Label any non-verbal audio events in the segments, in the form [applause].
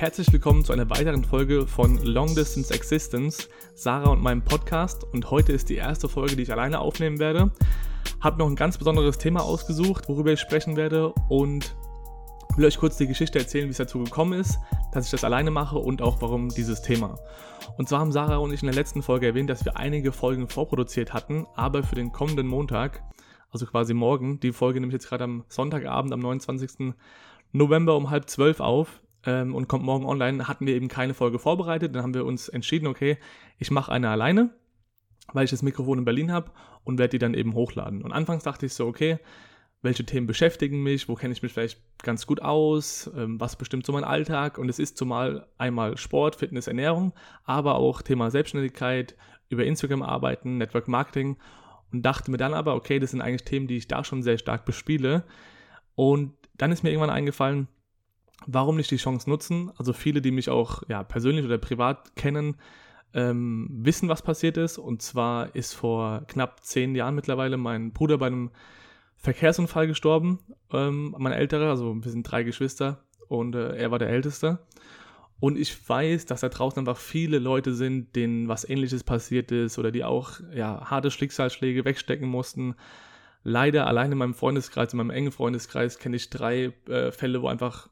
Herzlich willkommen zu einer weiteren Folge von Long Distance Existence, Sarah und meinem Podcast. Und heute ist die erste Folge, die ich alleine aufnehmen werde. Hab noch ein ganz besonderes Thema ausgesucht, worüber ich sprechen werde und will euch kurz die Geschichte erzählen, wie es dazu gekommen ist, dass ich das alleine mache und auch warum dieses Thema. Und zwar haben Sarah und ich in der letzten Folge erwähnt, dass wir einige Folgen vorproduziert hatten, aber für den kommenden Montag, also quasi morgen, die Folge nehme ich jetzt gerade am Sonntagabend, am 29. November um halb zwölf auf ähm, und kommt morgen online, hatten wir eben keine Folge vorbereitet. Dann haben wir uns entschieden, okay, ich mache eine alleine, weil ich das Mikrofon in Berlin habe und werde die dann eben hochladen. Und anfangs dachte ich so, okay, welche Themen beschäftigen mich, wo kenne ich mich vielleicht ganz gut aus, ähm, was bestimmt so mein Alltag. Und es ist zumal einmal Sport, Fitness, Ernährung, aber auch Thema Selbstständigkeit, über Instagram arbeiten, Network Marketing. Und dachte mir dann aber, okay, das sind eigentlich Themen, die ich da schon sehr stark bespiele. Und dann ist mir irgendwann eingefallen, warum nicht die Chance nutzen? Also viele, die mich auch ja, persönlich oder privat kennen, ähm, wissen, was passiert ist. Und zwar ist vor knapp zehn Jahren mittlerweile mein Bruder bei einem Verkehrsunfall gestorben. Ähm, mein älterer, also wir sind drei Geschwister und äh, er war der Älteste. Und ich weiß, dass da draußen einfach viele Leute sind, denen was ähnliches passiert ist oder die auch ja, harte Schicksalsschläge wegstecken mussten. Leider allein in meinem Freundeskreis, in meinem engen Freundeskreis kenne ich drei äh, Fälle, wo einfach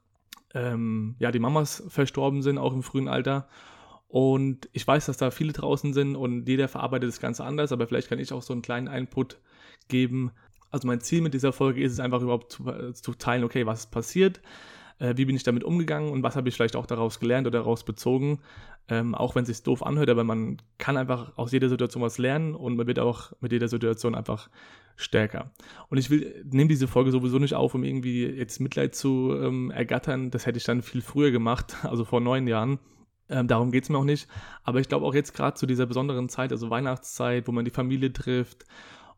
ähm, ja, die Mamas verstorben sind, auch im frühen Alter. Und ich weiß, dass da viele draußen sind und jeder verarbeitet das Ganze anders, aber vielleicht kann ich auch so einen kleinen Input geben. Also mein Ziel mit dieser Folge ist es einfach überhaupt zu, äh, zu teilen, okay, was ist passiert, äh, wie bin ich damit umgegangen und was habe ich vielleicht auch daraus gelernt oder daraus bezogen. Ähm, auch wenn es sich doof anhört, aber man kann einfach aus jeder Situation was lernen und man wird auch mit jeder Situation einfach stärker. Und ich will, nehme diese Folge sowieso nicht auf, um irgendwie jetzt Mitleid zu ähm, ergattern. Das hätte ich dann viel früher gemacht, [laughs] also vor neun Jahren. Ähm, darum geht es mir auch nicht. Aber ich glaube auch jetzt gerade zu dieser besonderen Zeit, also Weihnachtszeit, wo man die Familie trifft.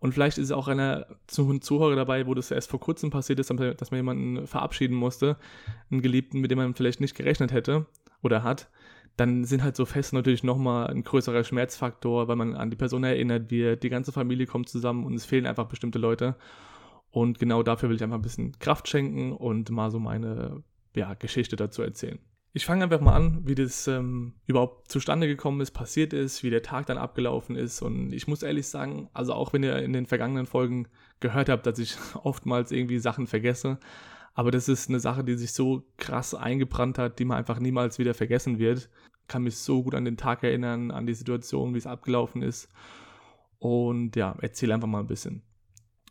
Und vielleicht ist auch einer Zuhörer dabei, wo das erst vor kurzem passiert ist, dass man jemanden verabschieden musste, einen Geliebten, mit dem man vielleicht nicht gerechnet hätte oder hat dann sind halt so Feste natürlich nochmal ein größerer Schmerzfaktor, weil man an die Person erinnert wird, die ganze Familie kommt zusammen und es fehlen einfach bestimmte Leute. Und genau dafür will ich einfach ein bisschen Kraft schenken und mal so meine ja, Geschichte dazu erzählen. Ich fange einfach mal an, wie das ähm, überhaupt zustande gekommen ist, passiert ist, wie der Tag dann abgelaufen ist. Und ich muss ehrlich sagen, also auch wenn ihr in den vergangenen Folgen gehört habt, dass ich [laughs] oftmals irgendwie Sachen vergesse, aber das ist eine Sache, die sich so krass eingebrannt hat, die man einfach niemals wieder vergessen wird kann mich so gut an den Tag erinnern, an die Situation, wie es abgelaufen ist. Und ja, erzähle einfach mal ein bisschen.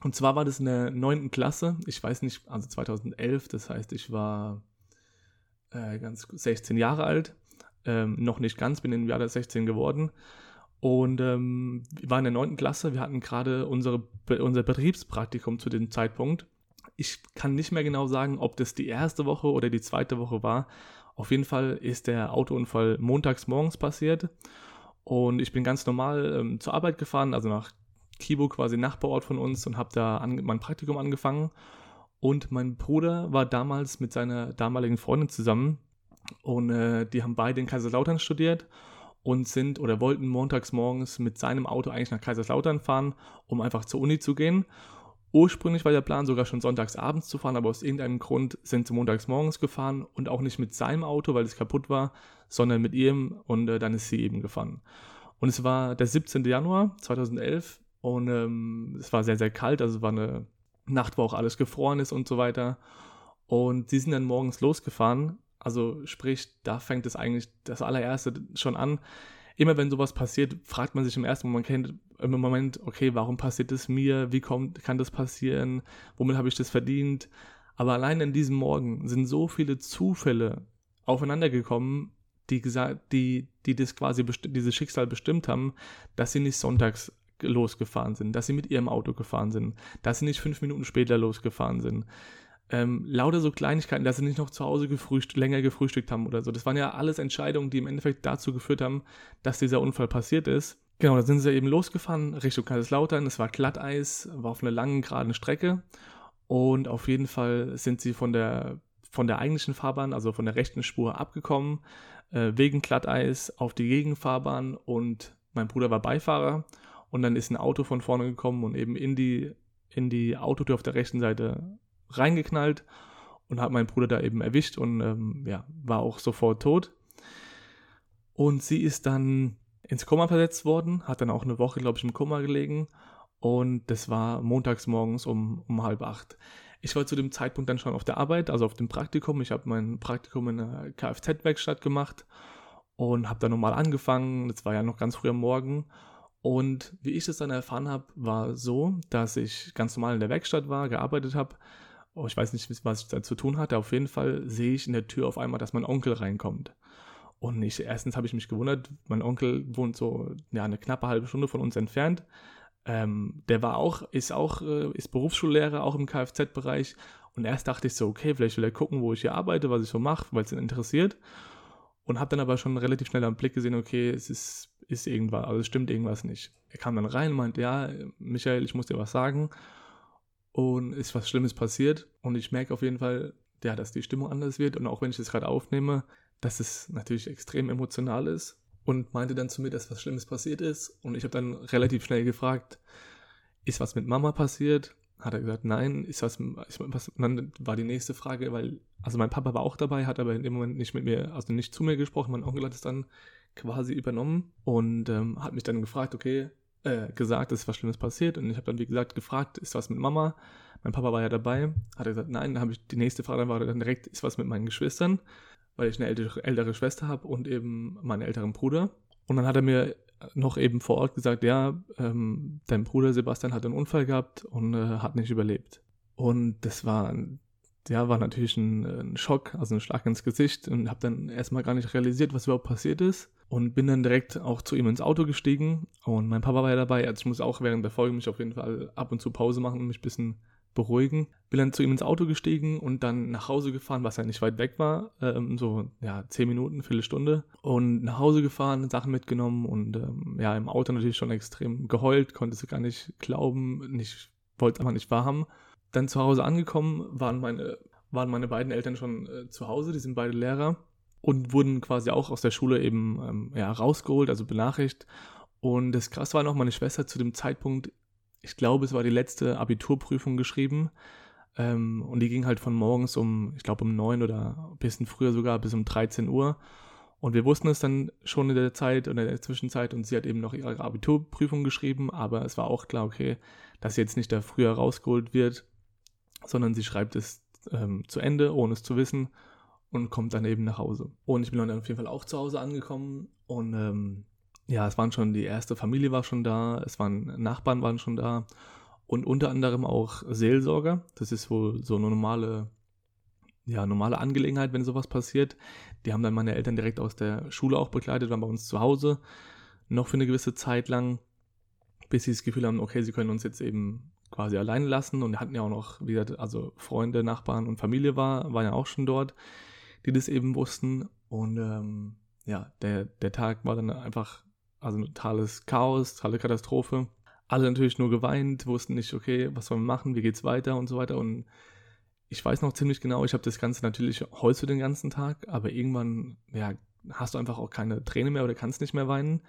Und zwar war das in der 9. Klasse, ich weiß nicht, also 2011, das heißt, ich war äh, ganz 16 Jahre alt, ähm, noch nicht ganz, bin im Jahr 16 geworden. Und ähm, wir waren in der 9. Klasse, wir hatten gerade unser Betriebspraktikum zu dem Zeitpunkt. Ich kann nicht mehr genau sagen, ob das die erste Woche oder die zweite Woche war, auf jeden Fall ist der Autounfall montags morgens passiert und ich bin ganz normal ähm, zur Arbeit gefahren, also nach Kibo, quasi Nachbarort von uns und habe da mein Praktikum angefangen. Und mein Bruder war damals mit seiner damaligen Freundin zusammen und äh, die haben beide in Kaiserslautern studiert und sind oder wollten montags morgens mit seinem Auto eigentlich nach Kaiserslautern fahren, um einfach zur Uni zu gehen. Ursprünglich war der Plan sogar schon sonntags abends zu fahren, aber aus irgendeinem Grund sind sie montags morgens gefahren und auch nicht mit seinem Auto, weil es kaputt war, sondern mit ihrem und äh, dann ist sie eben gefahren. Und es war der 17. Januar 2011 und ähm, es war sehr, sehr kalt, also war eine Nacht, wo auch alles gefroren ist und so weiter. Und sie sind dann morgens losgefahren. Also sprich, da fängt es eigentlich das allererste schon an immer wenn sowas passiert, fragt man sich im ersten Moment, im Moment, okay, warum passiert das mir? Wie kommt, kann das passieren? Womit habe ich das verdient? Aber allein an diesem Morgen sind so viele Zufälle aufeinander gekommen, die die, die das quasi dieses Schicksal bestimmt haben, dass sie nicht sonntags losgefahren sind, dass sie mit ihrem Auto gefahren sind, dass sie nicht fünf Minuten später losgefahren sind, ähm, lauter so Kleinigkeiten, dass sie nicht noch zu Hause gefrühst länger gefrühstückt haben oder so. Das waren ja alles Entscheidungen, die im Endeffekt dazu geführt haben, dass dieser Unfall passiert ist. Genau, da sind sie eben losgefahren Richtung Kaiserslautern. Es war Glatteis, war auf einer langen, geraden Strecke. Und auf jeden Fall sind sie von der, von der eigentlichen Fahrbahn, also von der rechten Spur abgekommen, äh, wegen Glatteis auf die Gegenfahrbahn und mein Bruder war Beifahrer. Und dann ist ein Auto von vorne gekommen und eben in die, in die Autotür auf der rechten Seite reingeknallt und hat meinen Bruder da eben erwischt und ähm, ja, war auch sofort tot. Und sie ist dann ins Koma versetzt worden, hat dann auch eine Woche, glaube ich, im Koma gelegen. Und das war montags morgens um, um halb acht. Ich war zu dem Zeitpunkt dann schon auf der Arbeit, also auf dem Praktikum. Ich habe mein Praktikum in einer Kfz-Werkstatt gemacht und habe dann nochmal angefangen. Das war ja noch ganz früh am Morgen. Und wie ich es dann erfahren habe, war so, dass ich ganz normal in der Werkstatt war, gearbeitet habe. Oh, ich weiß nicht, was ich da zu tun hatte. Auf jeden Fall sehe ich in der Tür auf einmal, dass mein Onkel reinkommt. Und ich, erstens habe ich mich gewundert, mein Onkel wohnt so ja, eine knappe halbe Stunde von uns entfernt. Ähm, der war auch, ist auch, äh, ist Berufsschullehrer, auch im Kfz-Bereich. Und erst dachte ich so, okay, vielleicht will er gucken, wo ich hier arbeite, was ich so mache, weil es ihn interessiert. Und habe dann aber schon relativ schnell am Blick gesehen, okay, es ist, ist irgendwas, also es stimmt irgendwas nicht. Er kam dann rein und meinte, ja, Michael, ich muss dir was sagen. Und ist was Schlimmes passiert. Und ich merke auf jeden Fall, ja, dass die Stimmung anders wird. Und auch wenn ich das gerade aufnehme, dass es natürlich extrem emotional ist und meinte dann zu mir, dass was Schlimmes passiert ist. Und ich habe dann relativ schnell gefragt, ist was mit Mama passiert? Hat er gesagt, nein, ist was, ist was und dann war die nächste Frage, weil, also mein Papa war auch dabei, hat aber in dem Moment nicht mit mir, also nicht zu mir gesprochen, mein Onkel hat es dann quasi übernommen und ähm, hat mich dann gefragt, okay, äh, gesagt, es ist was Schlimmes passiert und ich habe dann, wie gesagt, gefragt, ist was mit Mama? Mein Papa war ja dabei, hat er gesagt, nein, dann habe ich die nächste Frage, dann war dann direkt, ist was mit meinen Geschwistern? weil ich eine ältere, ältere Schwester habe und eben meinen älteren Bruder. Und dann hat er mir noch eben vor Ort gesagt, ja, ähm, dein Bruder Sebastian hat einen Unfall gehabt und äh, hat nicht überlebt. Und das war, ja, war natürlich ein, ein Schock, also ein Schlag ins Gesicht und habe dann erstmal gar nicht realisiert, was überhaupt passiert ist und bin dann direkt auch zu ihm ins Auto gestiegen und mein Papa war ja dabei, also ich muss auch während der Folge mich auf jeden Fall ab und zu Pause machen und mich ein bisschen beruhigen. Bin dann zu ihm ins Auto gestiegen und dann nach Hause gefahren, was ja nicht weit weg war, ähm, so ja, zehn Minuten, Viertelstunde. Und nach Hause gefahren, Sachen mitgenommen und ähm, ja, im Auto natürlich schon extrem geheult, konnte es gar nicht glauben, nicht, wollte es einfach nicht wahrhaben. Dann zu Hause angekommen, waren meine, waren meine beiden Eltern schon äh, zu Hause, die sind beide Lehrer und wurden quasi auch aus der Schule eben ähm, ja, rausgeholt, also benachrichtigt. Und das krass war noch, meine Schwester zu dem Zeitpunkt ich glaube, es war die letzte Abiturprüfung geschrieben. Ähm, und die ging halt von morgens um, ich glaube, um neun oder ein bisschen früher sogar bis um 13 Uhr. Und wir wussten es dann schon in der Zeit oder in der Zwischenzeit und sie hat eben noch ihre Abiturprüfung geschrieben, aber es war auch klar, okay, dass sie jetzt nicht da früher rausgeholt wird, sondern sie schreibt es ähm, zu Ende, ohne es zu wissen und kommt dann eben nach Hause. Und ich bin dann auf jeden Fall auch zu Hause angekommen und ähm, ja, es waren schon, die erste Familie war schon da, es waren Nachbarn waren schon da und unter anderem auch Seelsorger. Das ist wohl so eine normale, ja, normale Angelegenheit, wenn sowas passiert. Die haben dann meine Eltern direkt aus der Schule auch begleitet, waren bei uns zu Hause, noch für eine gewisse Zeit lang, bis sie das Gefühl haben, okay, sie können uns jetzt eben quasi alleine lassen und hatten ja auch noch, wie gesagt, also Freunde, Nachbarn und Familie war, waren ja auch schon dort, die das eben wussten und ähm, ja, der, der Tag war dann einfach also totales Chaos, totale Katastrophe. Alle natürlich nur geweint, wussten nicht, okay, was sollen wir machen, wie geht's weiter und so weiter. Und ich weiß noch ziemlich genau, ich habe das Ganze natürlich heute den ganzen Tag, aber irgendwann, ja, hast du einfach auch keine Träne mehr oder kannst nicht mehr weinen.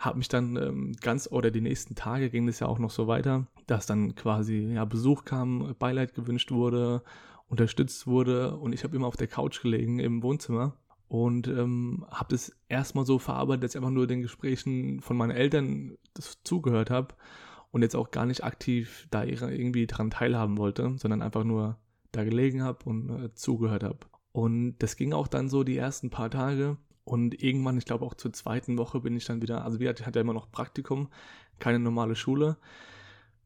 Hab mich dann ähm, ganz, oder die nächsten Tage ging das ja auch noch so weiter, dass dann quasi ja, Besuch kam, Beileid gewünscht wurde, unterstützt wurde und ich habe immer auf der Couch gelegen im Wohnzimmer und ähm, habe das erstmal so verarbeitet, dass ich einfach nur den Gesprächen von meinen Eltern zugehört habe und jetzt auch gar nicht aktiv da irgendwie dran teilhaben wollte, sondern einfach nur da gelegen habe und äh, zugehört habe. Und das ging auch dann so die ersten paar Tage und irgendwann, ich glaube auch zur zweiten Woche bin ich dann wieder, also wie ich hatte ja immer noch Praktikum, keine normale Schule,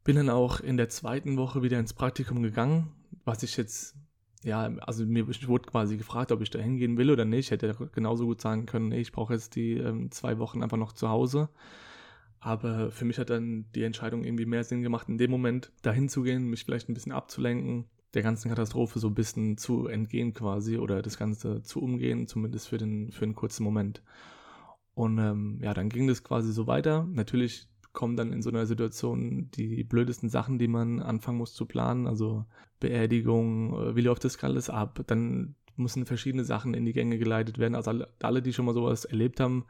bin dann auch in der zweiten Woche wieder ins Praktikum gegangen, was ich jetzt ja, also mir wurde quasi gefragt, ob ich da hingehen will oder nicht. Ich hätte genauso gut sagen können, nee, ich brauche jetzt die ähm, zwei Wochen einfach noch zu Hause. Aber für mich hat dann die Entscheidung irgendwie mehr Sinn gemacht, in dem Moment dahin zu gehen, mich vielleicht ein bisschen abzulenken, der ganzen Katastrophe so ein bisschen zu entgehen quasi oder das Ganze zu umgehen, zumindest für den, für einen kurzen Moment. Und ähm, ja, dann ging das quasi so weiter. Natürlich kommen dann in so einer Situation die blödesten Sachen, die man anfangen muss zu planen. Also Beerdigung, äh, wie läuft das alles ab? Dann müssen verschiedene Sachen in die Gänge geleitet werden. Also alle, alle die schon mal sowas erlebt haben,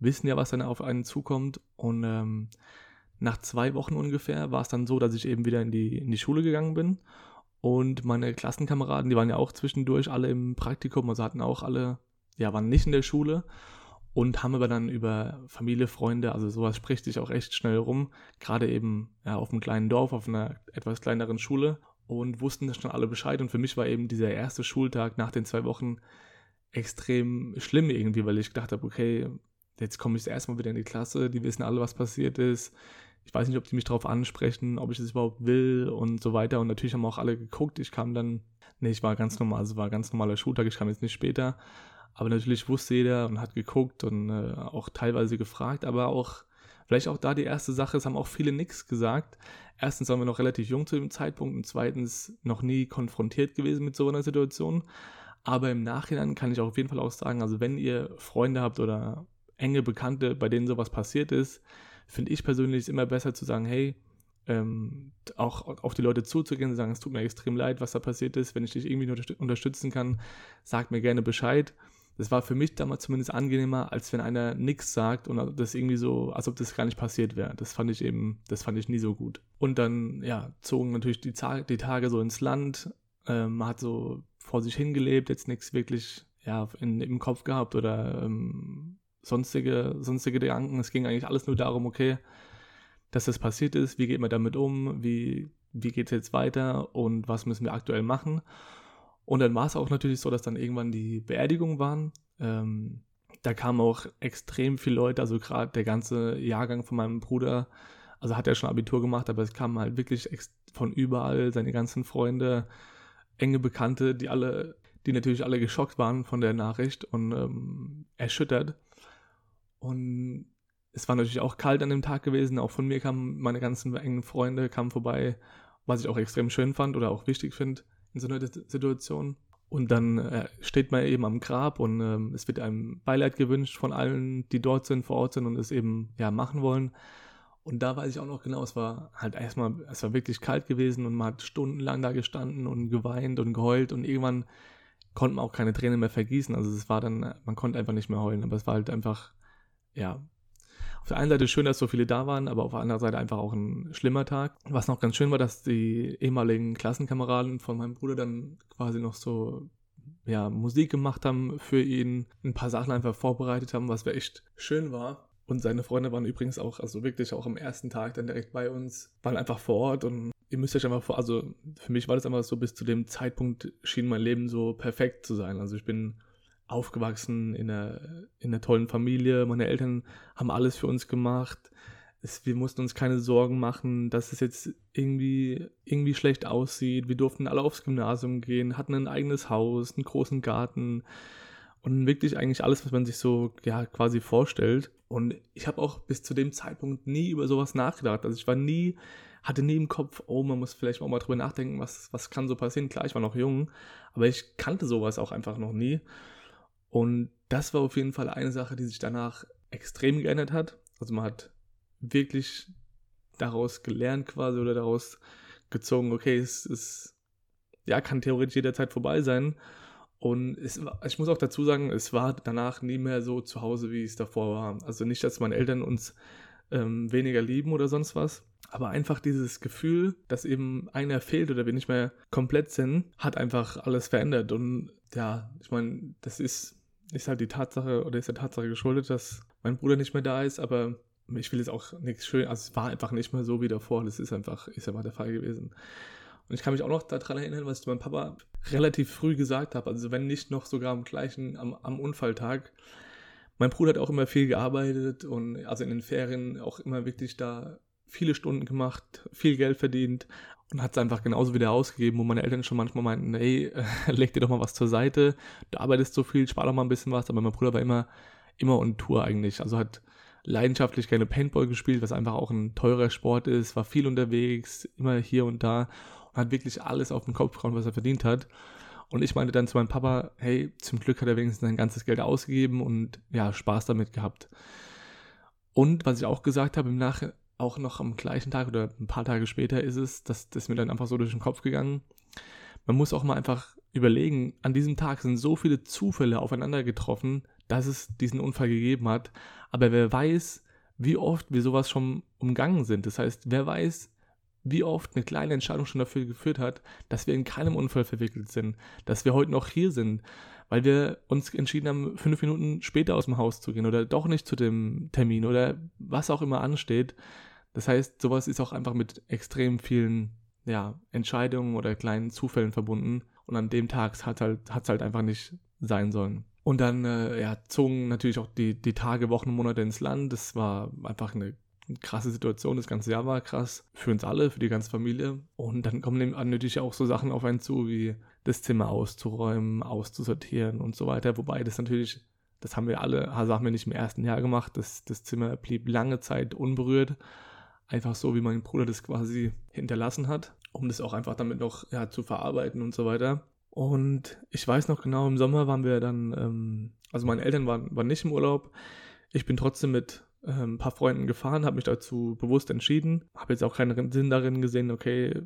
wissen ja, was dann auf einen zukommt. Und ähm, nach zwei Wochen ungefähr war es dann so, dass ich eben wieder in die, in die Schule gegangen bin. Und meine Klassenkameraden, die waren ja auch zwischendurch alle im Praktikum, also hatten auch alle, ja, waren nicht in der Schule und haben aber dann über Familie, Freunde, also sowas spricht sich auch echt schnell rum, gerade eben ja, auf einem kleinen Dorf, auf einer etwas kleineren Schule und wussten schon alle Bescheid. Und für mich war eben dieser erste Schultag nach den zwei Wochen extrem schlimm irgendwie, weil ich gedacht habe, okay, jetzt komme ich das erste Mal wieder in die Klasse, die wissen alle, was passiert ist. Ich weiß nicht, ob die mich darauf ansprechen, ob ich das überhaupt will und so weiter. Und natürlich haben auch alle geguckt. Ich kam dann, nee, ich war ganz normal, also war ganz normaler Schultag, ich kam jetzt nicht später. Aber natürlich wusste jeder und hat geguckt und äh, auch teilweise gefragt, aber auch, vielleicht auch da die erste Sache, es haben auch viele nichts gesagt. Erstens waren wir noch relativ jung zu dem Zeitpunkt und zweitens noch nie konfrontiert gewesen mit so einer Situation. Aber im Nachhinein kann ich auch auf jeden Fall auch sagen, also wenn ihr Freunde habt oder enge Bekannte, bei denen sowas passiert ist, finde ich persönlich es immer besser zu sagen, hey, ähm, auch auf die Leute zuzugehen und sagen, es tut mir extrem leid, was da passiert ist. Wenn ich dich irgendwie unterstützen kann, sag mir gerne Bescheid. Das war für mich damals zumindest angenehmer, als wenn einer nichts sagt und das irgendwie so, als ob das gar nicht passiert wäre. Das fand ich eben, das fand ich nie so gut. Und dann, ja, zogen natürlich die, die Tage so ins Land. Ähm, man hat so vor sich hingelebt, jetzt nichts wirklich ja, in, im Kopf gehabt oder ähm, sonstige, sonstige Gedanken. Es ging eigentlich alles nur darum, okay, dass das passiert ist, wie geht man damit um, wie, wie geht es jetzt weiter und was müssen wir aktuell machen. Und dann war es auch natürlich so, dass dann irgendwann die Beerdigungen waren. Ähm, da kamen auch extrem viele Leute, also gerade der ganze Jahrgang von meinem Bruder, also hat er schon Abitur gemacht, aber es kamen halt wirklich von überall seine ganzen Freunde, enge Bekannte, die alle, die natürlich alle geschockt waren von der Nachricht und ähm, erschüttert. Und es war natürlich auch kalt an dem Tag gewesen. Auch von mir kamen meine ganzen engen Freunde kamen vorbei, was ich auch extrem schön fand oder auch wichtig finde in so einer Situation. Und dann äh, steht man eben am Grab und ähm, es wird einem Beileid gewünscht von allen, die dort sind, vor Ort sind und es eben ja machen wollen. Und da weiß ich auch noch genau, es war halt erstmal, es war wirklich kalt gewesen und man hat stundenlang da gestanden und geweint und geheult und irgendwann konnte man auch keine Tränen mehr vergießen. Also es war dann, man konnte einfach nicht mehr heulen, aber es war halt einfach, ja, auf der einen Seite schön, dass so viele da waren, aber auf der anderen Seite einfach auch ein schlimmer Tag. Was noch ganz schön war, dass die ehemaligen Klassenkameraden von meinem Bruder dann quasi noch so ja, Musik gemacht haben für ihn, ein paar Sachen einfach vorbereitet haben, was echt schön war. Und seine Freunde waren übrigens auch, also wirklich auch am ersten Tag dann direkt bei uns, waren einfach vor Ort und ihr müsst euch einfach vor, also für mich war das einfach so, bis zu dem Zeitpunkt schien mein Leben so perfekt zu sein. Also ich bin aufgewachsen in einer, in einer tollen Familie. Meine Eltern haben alles für uns gemacht. Es, wir mussten uns keine Sorgen machen, dass es jetzt irgendwie, irgendwie schlecht aussieht. Wir durften alle aufs Gymnasium gehen, hatten ein eigenes Haus, einen großen Garten und wirklich eigentlich alles, was man sich so ja quasi vorstellt. Und ich habe auch bis zu dem Zeitpunkt nie über sowas nachgedacht. Also ich war nie, hatte nie im Kopf, oh, man muss vielleicht auch mal drüber nachdenken, was, was kann so passieren. Klar, ich war noch jung, aber ich kannte sowas auch einfach noch nie. Und das war auf jeden Fall eine Sache, die sich danach extrem geändert hat. Also man hat wirklich daraus gelernt quasi oder daraus gezogen, okay, es ist, ja, kann theoretisch jederzeit vorbei sein. Und es, ich muss auch dazu sagen, es war danach nie mehr so zu Hause, wie es davor war. Also nicht, dass meine Eltern uns ähm, weniger lieben oder sonst was, aber einfach dieses Gefühl, dass eben einer fehlt oder wir nicht mehr komplett sind, hat einfach alles verändert. Und ja, ich meine, das ist ist halt die Tatsache oder ist der Tatsache geschuldet, dass mein Bruder nicht mehr da ist, aber ich will jetzt auch nichts schön, also es war einfach nicht mehr so wie davor, das ist einfach, ist einfach der Fall gewesen. Und ich kann mich auch noch daran erinnern, was ich meinem Papa relativ früh gesagt habe, also wenn nicht noch sogar am gleichen, am, am Unfalltag. Mein Bruder hat auch immer viel gearbeitet und also in den Ferien auch immer wirklich da viele Stunden gemacht, viel Geld verdient und hat es einfach genauso wieder ausgegeben, wo meine Eltern schon manchmal meinten, ey, [laughs] leg dir doch mal was zur Seite, du arbeitest so viel, spar doch mal ein bisschen was, aber mein Bruder war immer, immer on Tour eigentlich, also hat leidenschaftlich gerne Paintball gespielt, was einfach auch ein teurer Sport ist, war viel unterwegs, immer hier und da und hat wirklich alles auf den Kopf gehauen, was er verdient hat. Und ich meinte dann zu meinem Papa, hey, zum Glück hat er wenigstens sein ganzes Geld ausgegeben und ja, Spaß damit gehabt. Und was ich auch gesagt habe im Nachhinein, auch noch am gleichen Tag oder ein paar Tage später ist es, dass das mir dann einfach so durch den Kopf gegangen. Man muss auch mal einfach überlegen, an diesem Tag sind so viele Zufälle aufeinander getroffen, dass es diesen Unfall gegeben hat. Aber wer weiß, wie oft wir sowas schon umgangen sind. Das heißt, wer weiß, wie oft eine kleine Entscheidung schon dafür geführt hat, dass wir in keinem Unfall verwickelt sind, dass wir heute noch hier sind, weil wir uns entschieden haben, fünf Minuten später aus dem Haus zu gehen oder doch nicht zu dem Termin oder was auch immer ansteht. Das heißt, sowas ist auch einfach mit extrem vielen ja, Entscheidungen oder kleinen Zufällen verbunden. Und an dem Tag hat es halt, halt einfach nicht sein sollen. Und dann äh, ja, zogen natürlich auch die, die Tage, Wochen, Monate ins Land. Das war einfach eine krasse Situation. Das ganze Jahr war krass für uns alle, für die ganze Familie. Und dann kommen natürlich auch so Sachen auf einen zu, wie das Zimmer auszuräumen, auszusortieren und so weiter. Wobei das natürlich, das haben wir alle, das haben wir nicht im ersten Jahr gemacht. Das, das Zimmer blieb lange Zeit unberührt. Einfach so, wie mein Bruder das quasi hinterlassen hat, um das auch einfach damit noch ja, zu verarbeiten und so weiter. Und ich weiß noch genau, im Sommer waren wir dann, ähm, also meine Eltern waren, waren nicht im Urlaub. Ich bin trotzdem mit ähm, ein paar Freunden gefahren, habe mich dazu bewusst entschieden. Habe jetzt auch keinen Sinn darin gesehen, okay,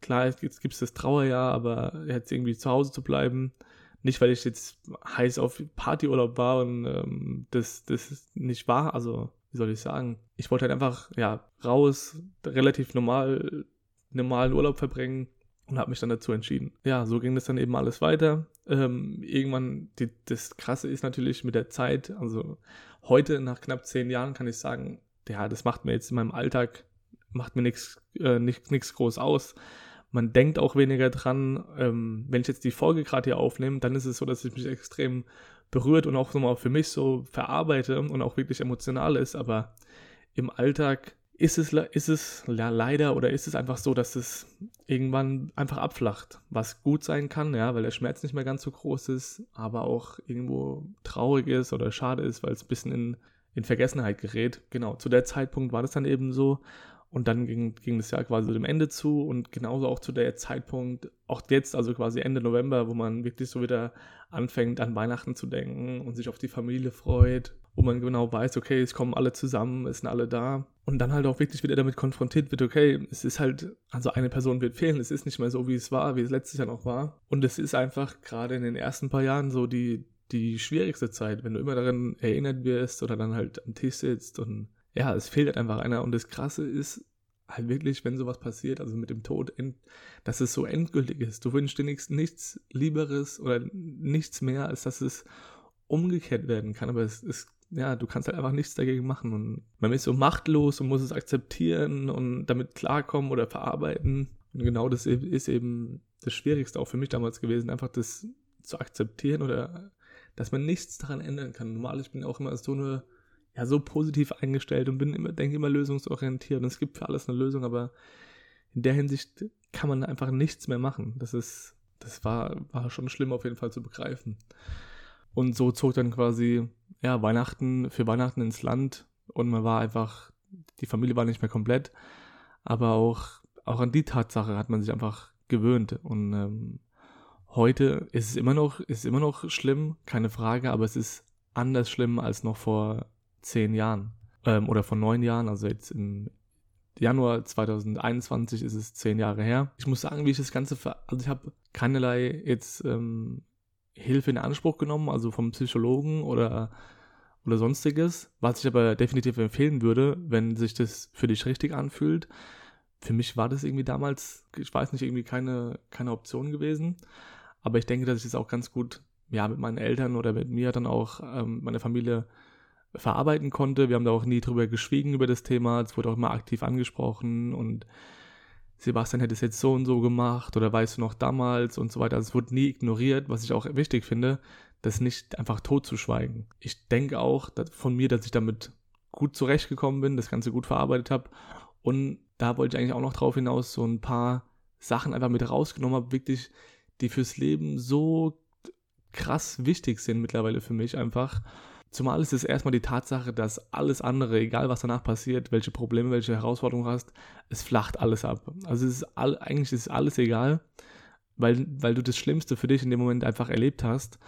klar, jetzt gibt es das Trauerjahr, aber jetzt irgendwie zu Hause zu bleiben. Nicht, weil ich jetzt heiß auf Partyurlaub war und ähm, das, das nicht war. Also, wie soll ich sagen? Ich wollte halt einfach, ja, raus, relativ normal, normalen Urlaub verbringen und habe mich dann dazu entschieden. Ja, so ging das dann eben alles weiter. Ähm, irgendwann, die, das Krasse ist natürlich mit der Zeit, also heute nach knapp zehn Jahren kann ich sagen, ja, das macht mir jetzt in meinem Alltag, macht mir nichts äh, nichts groß aus. Man denkt auch weniger dran. Ähm, wenn ich jetzt die Folge gerade hier aufnehme, dann ist es so, dass ich mich extrem berührt und auch nochmal für mich so verarbeite und auch wirklich emotional ist. Aber im Alltag ist es, ist es leider oder ist es einfach so, dass es irgendwann einfach abflacht, was gut sein kann, ja, weil der Schmerz nicht mehr ganz so groß ist, aber auch irgendwo traurig ist oder schade ist, weil es ein bisschen in, in Vergessenheit gerät. Genau, zu der Zeitpunkt war das dann eben so. Und dann ging, ging das Jahr quasi dem Ende zu und genauso auch zu der Zeitpunkt, auch jetzt, also quasi Ende November, wo man wirklich so wieder anfängt an Weihnachten zu denken und sich auf die Familie freut wo man genau weiß, okay, es kommen alle zusammen, es sind alle da. Und dann halt auch wirklich wieder damit konfrontiert wird, okay, es ist halt, also eine Person wird fehlen, es ist nicht mehr so, wie es war, wie es letztes Jahr noch war. Und es ist einfach gerade in den ersten paar Jahren so die, die schwierigste Zeit, wenn du immer daran erinnert wirst oder dann halt am Tisch sitzt und ja, es fehlt halt einfach einer. Und das Krasse ist halt wirklich, wenn sowas passiert, also mit dem Tod, dass es so endgültig ist. Du wünschst dir nichts, nichts Lieberes oder nichts mehr, als dass es umgekehrt werden kann. Aber es, es ja, du kannst halt einfach nichts dagegen machen. Und man ist so machtlos und muss es akzeptieren und damit klarkommen oder verarbeiten. Und genau das ist eben das Schwierigste auch für mich damals gewesen, einfach das zu akzeptieren oder dass man nichts daran ändern kann. Normal, ich bin auch immer so eine, ja, so positiv eingestellt und bin immer, denke immer lösungsorientiert. Und es gibt für alles eine Lösung, aber in der Hinsicht kann man einfach nichts mehr machen. Das ist, das war, war schon schlimm auf jeden Fall zu begreifen. Und so zog dann quasi, ja, Weihnachten für Weihnachten ins Land und man war einfach, die Familie war nicht mehr komplett, aber auch, auch an die Tatsache hat man sich einfach gewöhnt und ähm, heute ist es immer noch, ist immer noch schlimm, keine Frage, aber es ist anders schlimm als noch vor zehn Jahren ähm, oder vor neun Jahren, also jetzt im Januar 2021 ist es zehn Jahre her. Ich muss sagen, wie ich das Ganze, ver also ich habe keinerlei jetzt ähm, Hilfe in Anspruch genommen, also vom Psychologen oder, oder sonstiges, was ich aber definitiv empfehlen würde, wenn sich das für dich richtig anfühlt. Für mich war das irgendwie damals, ich weiß nicht, irgendwie keine, keine Option gewesen. Aber ich denke, dass ich das auch ganz gut ja, mit meinen Eltern oder mit mir dann auch ähm, meiner Familie verarbeiten konnte. Wir haben da auch nie drüber geschwiegen über das Thema. Es wurde auch immer aktiv angesprochen und Sebastian hätte es jetzt so und so gemacht oder weißt du noch damals und so weiter. Also es wurde nie ignoriert, was ich auch wichtig finde, das nicht einfach totzuschweigen. Ich denke auch von mir, dass ich damit gut zurechtgekommen bin, das Ganze gut verarbeitet habe und da wollte ich eigentlich auch noch drauf hinaus so ein paar Sachen einfach mit rausgenommen habe, wirklich, die fürs Leben so krass wichtig sind mittlerweile für mich einfach Zumal ist es erstmal die Tatsache, dass alles andere, egal was danach passiert, welche Probleme, welche Herausforderungen hast, es flacht alles ab. Also es ist all, eigentlich ist alles egal, weil, weil du das Schlimmste für dich in dem Moment einfach erlebt hast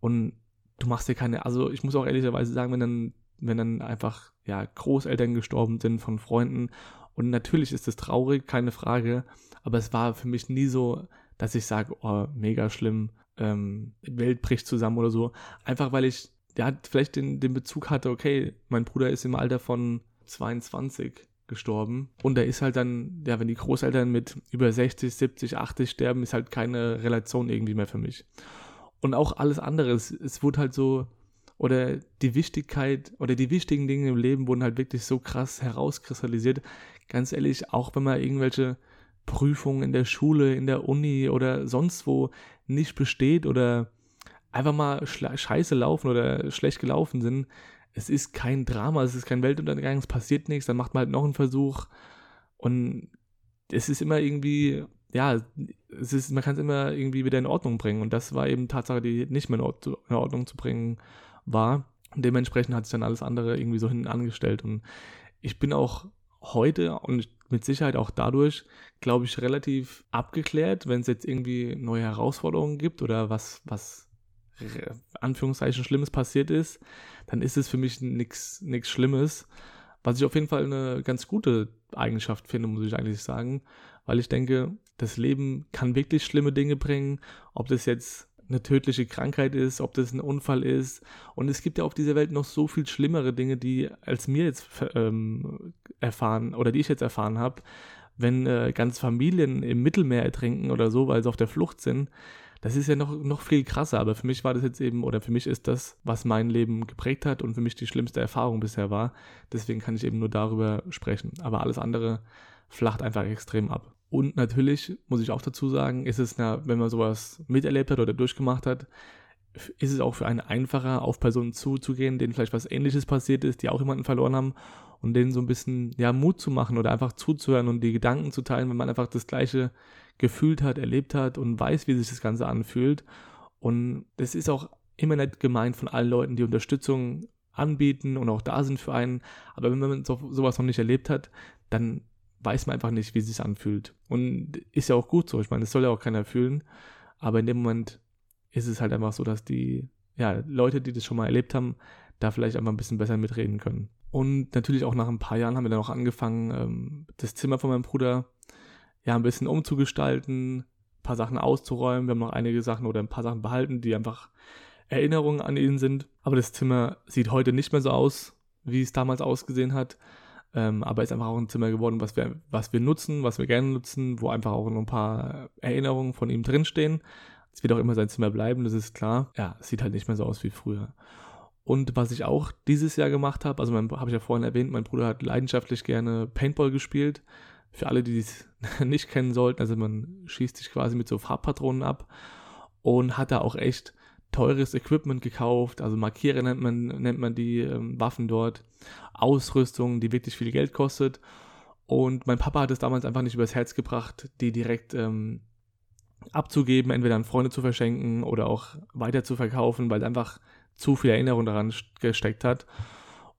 und du machst dir keine, also ich muss auch ehrlicherweise sagen, wenn dann, wenn dann einfach, ja, Großeltern gestorben sind von Freunden und natürlich ist es traurig, keine Frage, aber es war für mich nie so, dass ich sage, oh, mega schlimm, ähm, Welt bricht zusammen oder so. Einfach weil ich der hat vielleicht den, den Bezug hatte, okay, mein Bruder ist im Alter von 22 gestorben. Und da ist halt dann, ja, wenn die Großeltern mit über 60, 70, 80 sterben, ist halt keine Relation irgendwie mehr für mich. Und auch alles andere, es, es wurde halt so, oder die Wichtigkeit oder die wichtigen Dinge im Leben wurden halt wirklich so krass herauskristallisiert. Ganz ehrlich, auch wenn man irgendwelche Prüfungen in der Schule, in der Uni oder sonst wo nicht besteht oder einfach mal scheiße laufen oder schlecht gelaufen sind, es ist kein Drama, es ist kein Weltuntergang, es passiert nichts, dann macht man halt noch einen Versuch. Und es ist immer irgendwie, ja, es ist, man kann es immer irgendwie wieder in Ordnung bringen. Und das war eben Tatsache, die nicht mehr in Ordnung zu bringen war. Und dementsprechend hat sich dann alles andere irgendwie so hinten angestellt. Und ich bin auch heute und mit Sicherheit auch dadurch, glaube ich, relativ abgeklärt, wenn es jetzt irgendwie neue Herausforderungen gibt oder was, was Anführungszeichen Schlimmes passiert ist, dann ist es für mich nichts Schlimmes. Was ich auf jeden Fall eine ganz gute Eigenschaft finde, muss ich eigentlich sagen, weil ich denke, das Leben kann wirklich schlimme Dinge bringen, ob das jetzt eine tödliche Krankheit ist, ob das ein Unfall ist. Und es gibt ja auf dieser Welt noch so viel schlimmere Dinge, die als mir jetzt ähm, erfahren oder die ich jetzt erfahren habe, wenn äh, ganze Familien im Mittelmeer ertrinken oder so, weil sie auf der Flucht sind. Das ist ja noch, noch viel krasser, aber für mich war das jetzt eben, oder für mich ist das, was mein Leben geprägt hat und für mich die schlimmste Erfahrung bisher war. Deswegen kann ich eben nur darüber sprechen. Aber alles andere flacht einfach extrem ab. Und natürlich muss ich auch dazu sagen, ist es, na, wenn man sowas miterlebt hat oder durchgemacht hat, ist es auch für einen einfacher, auf Personen zuzugehen, denen vielleicht was Ähnliches passiert ist, die auch jemanden verloren haben und denen so ein bisschen ja, Mut zu machen oder einfach zuzuhören und die Gedanken zu teilen, wenn man einfach das Gleiche gefühlt hat, erlebt hat und weiß, wie sich das Ganze anfühlt. Und das ist auch immer nicht gemeint von allen Leuten, die Unterstützung anbieten und auch da sind für einen. Aber wenn man so, sowas noch nicht erlebt hat, dann weiß man einfach nicht, wie es sich anfühlt. Und ist ja auch gut so. Ich meine, das soll ja auch keiner fühlen. Aber in dem Moment ist es halt einfach so, dass die ja, Leute, die das schon mal erlebt haben, da vielleicht einfach ein bisschen besser mitreden können. Und natürlich auch nach ein paar Jahren haben wir dann auch angefangen, ähm, das Zimmer von meinem Bruder ja, ein bisschen umzugestalten, ein paar Sachen auszuräumen. Wir haben noch einige Sachen oder ein paar Sachen behalten, die einfach Erinnerungen an ihn sind. Aber das Zimmer sieht heute nicht mehr so aus, wie es damals ausgesehen hat. Ähm, aber ist einfach auch ein Zimmer geworden, was wir, was wir nutzen, was wir gerne nutzen, wo einfach auch noch ein paar Erinnerungen von ihm drinstehen. Es wird auch immer sein Zimmer bleiben, das ist klar. Ja, es sieht halt nicht mehr so aus wie früher. Und was ich auch dieses Jahr gemacht habe, also habe ich ja vorhin erwähnt, mein Bruder hat leidenschaftlich gerne Paintball gespielt. Für alle, die es [laughs] nicht kennen sollten, also man schießt sich quasi mit so Farbpatronen ab und hat da auch echt teures Equipment gekauft, also Markiere nennt man, nennt man die ähm, Waffen dort, Ausrüstung, die wirklich viel Geld kostet. Und mein Papa hat es damals einfach nicht übers Herz gebracht, die direkt ähm, abzugeben, entweder an Freunde zu verschenken oder auch weiter zu verkaufen, weil einfach zu viel Erinnerung daran gesteckt hat.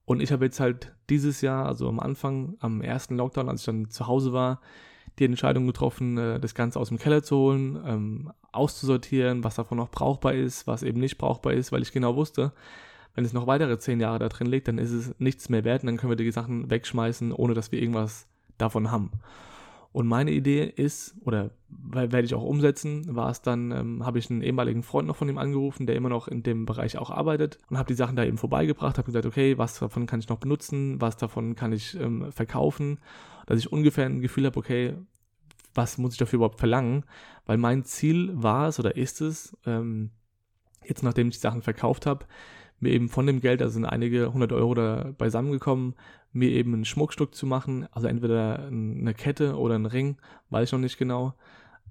Und ich habe jetzt halt dieses Jahr, also am Anfang, am ersten Lockdown, als ich dann zu Hause war, die Entscheidung getroffen, äh, das Ganze aus dem Keller zu holen, ähm, auszusortieren, was davon noch brauchbar ist, was eben nicht brauchbar ist, weil ich genau wusste, wenn es noch weitere zehn Jahre da drin liegt, dann ist es nichts mehr wert und dann können wir die Sachen wegschmeißen, ohne dass wir irgendwas davon haben. Und meine Idee ist, oder werde ich auch umsetzen, war es dann, ähm, habe ich einen ehemaligen Freund noch von ihm angerufen, der immer noch in dem Bereich auch arbeitet und habe die Sachen da eben vorbeigebracht, habe gesagt, okay, was davon kann ich noch benutzen, was davon kann ich ähm, verkaufen, dass ich ungefähr ein Gefühl habe, okay, was muss ich dafür überhaupt verlangen, weil mein Ziel war es oder ist es, ähm, jetzt nachdem ich die Sachen verkauft habe, mir eben von dem Geld, also sind einige hundert Euro da beisammengekommen, mir eben ein Schmuckstück zu machen, also entweder eine Kette oder ein Ring, weiß ich noch nicht genau,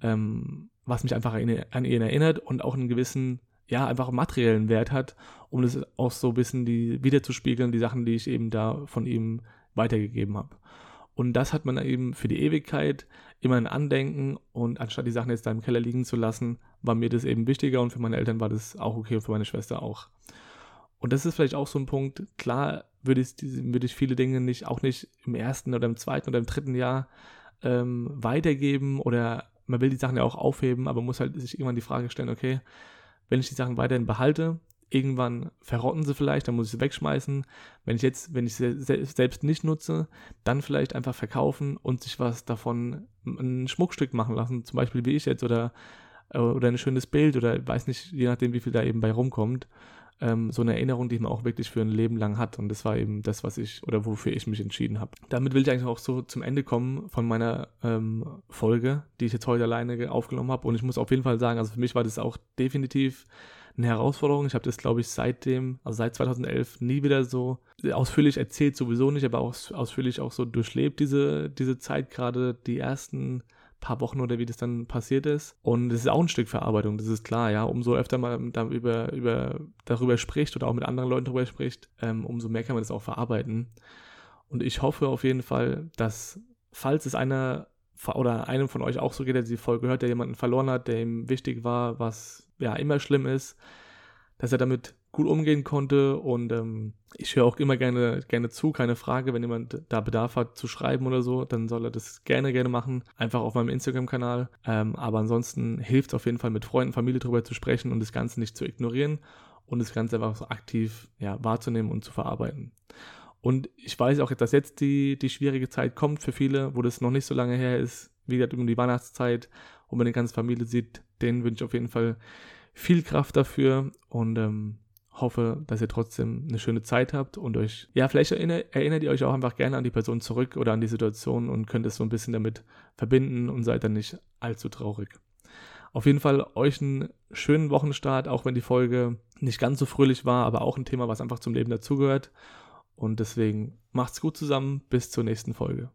ähm, was mich einfach an ihn erinnert und auch einen gewissen, ja, einfach materiellen Wert hat, um das auch so ein bisschen die, wiederzuspiegeln, die Sachen, die ich eben da von ihm weitergegeben habe. Und das hat man eben für die Ewigkeit immer ein Andenken und anstatt die Sachen jetzt da im Keller liegen zu lassen, war mir das eben wichtiger und für meine Eltern war das auch okay und für meine Schwester auch. Und das ist vielleicht auch so ein Punkt, klar würde ich, würde ich viele Dinge nicht, auch nicht im ersten oder im zweiten oder im dritten Jahr ähm, weitergeben oder man will die Sachen ja auch aufheben, aber muss halt sich irgendwann die Frage stellen, okay, wenn ich die Sachen weiterhin behalte, irgendwann verrotten sie vielleicht, dann muss ich sie wegschmeißen. Wenn ich jetzt, wenn ich sie selbst nicht nutze, dann vielleicht einfach verkaufen und sich was davon ein Schmuckstück machen lassen, zum Beispiel wie ich jetzt oder, äh, oder ein schönes Bild oder weiß nicht, je nachdem, wie viel da eben bei rumkommt. Ähm, so eine Erinnerung, die man auch wirklich für ein Leben lang hat. Und das war eben das, was ich oder wofür ich mich entschieden habe. Damit will ich eigentlich auch so zum Ende kommen von meiner ähm, Folge, die ich jetzt heute alleine aufgenommen habe. Und ich muss auf jeden Fall sagen, also für mich war das auch definitiv eine Herausforderung. Ich habe das, glaube ich, seitdem, also seit 2011, nie wieder so ausführlich erzählt, sowieso nicht, aber auch ausführlich auch so durchlebt, diese, diese Zeit, gerade die ersten paar Wochen oder wie das dann passiert ist. Und es ist auch ein Stück Verarbeitung, das ist klar, ja. Umso öfter man darüber, über, darüber spricht oder auch mit anderen Leuten darüber spricht, ähm, umso mehr kann man das auch verarbeiten. Und ich hoffe auf jeden Fall, dass, falls es einer oder einem von euch auch so geht, der die Folge hört, der jemanden verloren hat, der ihm wichtig war, was ja immer schlimm ist, dass er damit gut umgehen konnte. Und ähm, ich höre auch immer gerne, gerne zu, keine Frage, wenn jemand da Bedarf hat zu schreiben oder so, dann soll er das gerne, gerne machen, einfach auf meinem Instagram-Kanal, ähm, aber ansonsten hilft es auf jeden Fall mit Freunden, Familie darüber zu sprechen und das Ganze nicht zu ignorieren und das Ganze einfach so aktiv ja, wahrzunehmen und zu verarbeiten. Und ich weiß auch, dass jetzt die, die schwierige Zeit kommt für viele, wo das noch nicht so lange her ist, wie gesagt, um die Weihnachtszeit, wo man die ganze Familie sieht, denen wünsche ich auf jeden Fall viel Kraft dafür. Und ähm, hoffe, dass ihr trotzdem eine schöne Zeit habt und euch, ja, vielleicht erinnert, erinnert ihr euch auch einfach gerne an die Person zurück oder an die Situation und könnt es so ein bisschen damit verbinden und seid dann nicht allzu traurig. Auf jeden Fall euch einen schönen Wochenstart, auch wenn die Folge nicht ganz so fröhlich war, aber auch ein Thema, was einfach zum Leben dazugehört. Und deswegen macht's gut zusammen, bis zur nächsten Folge.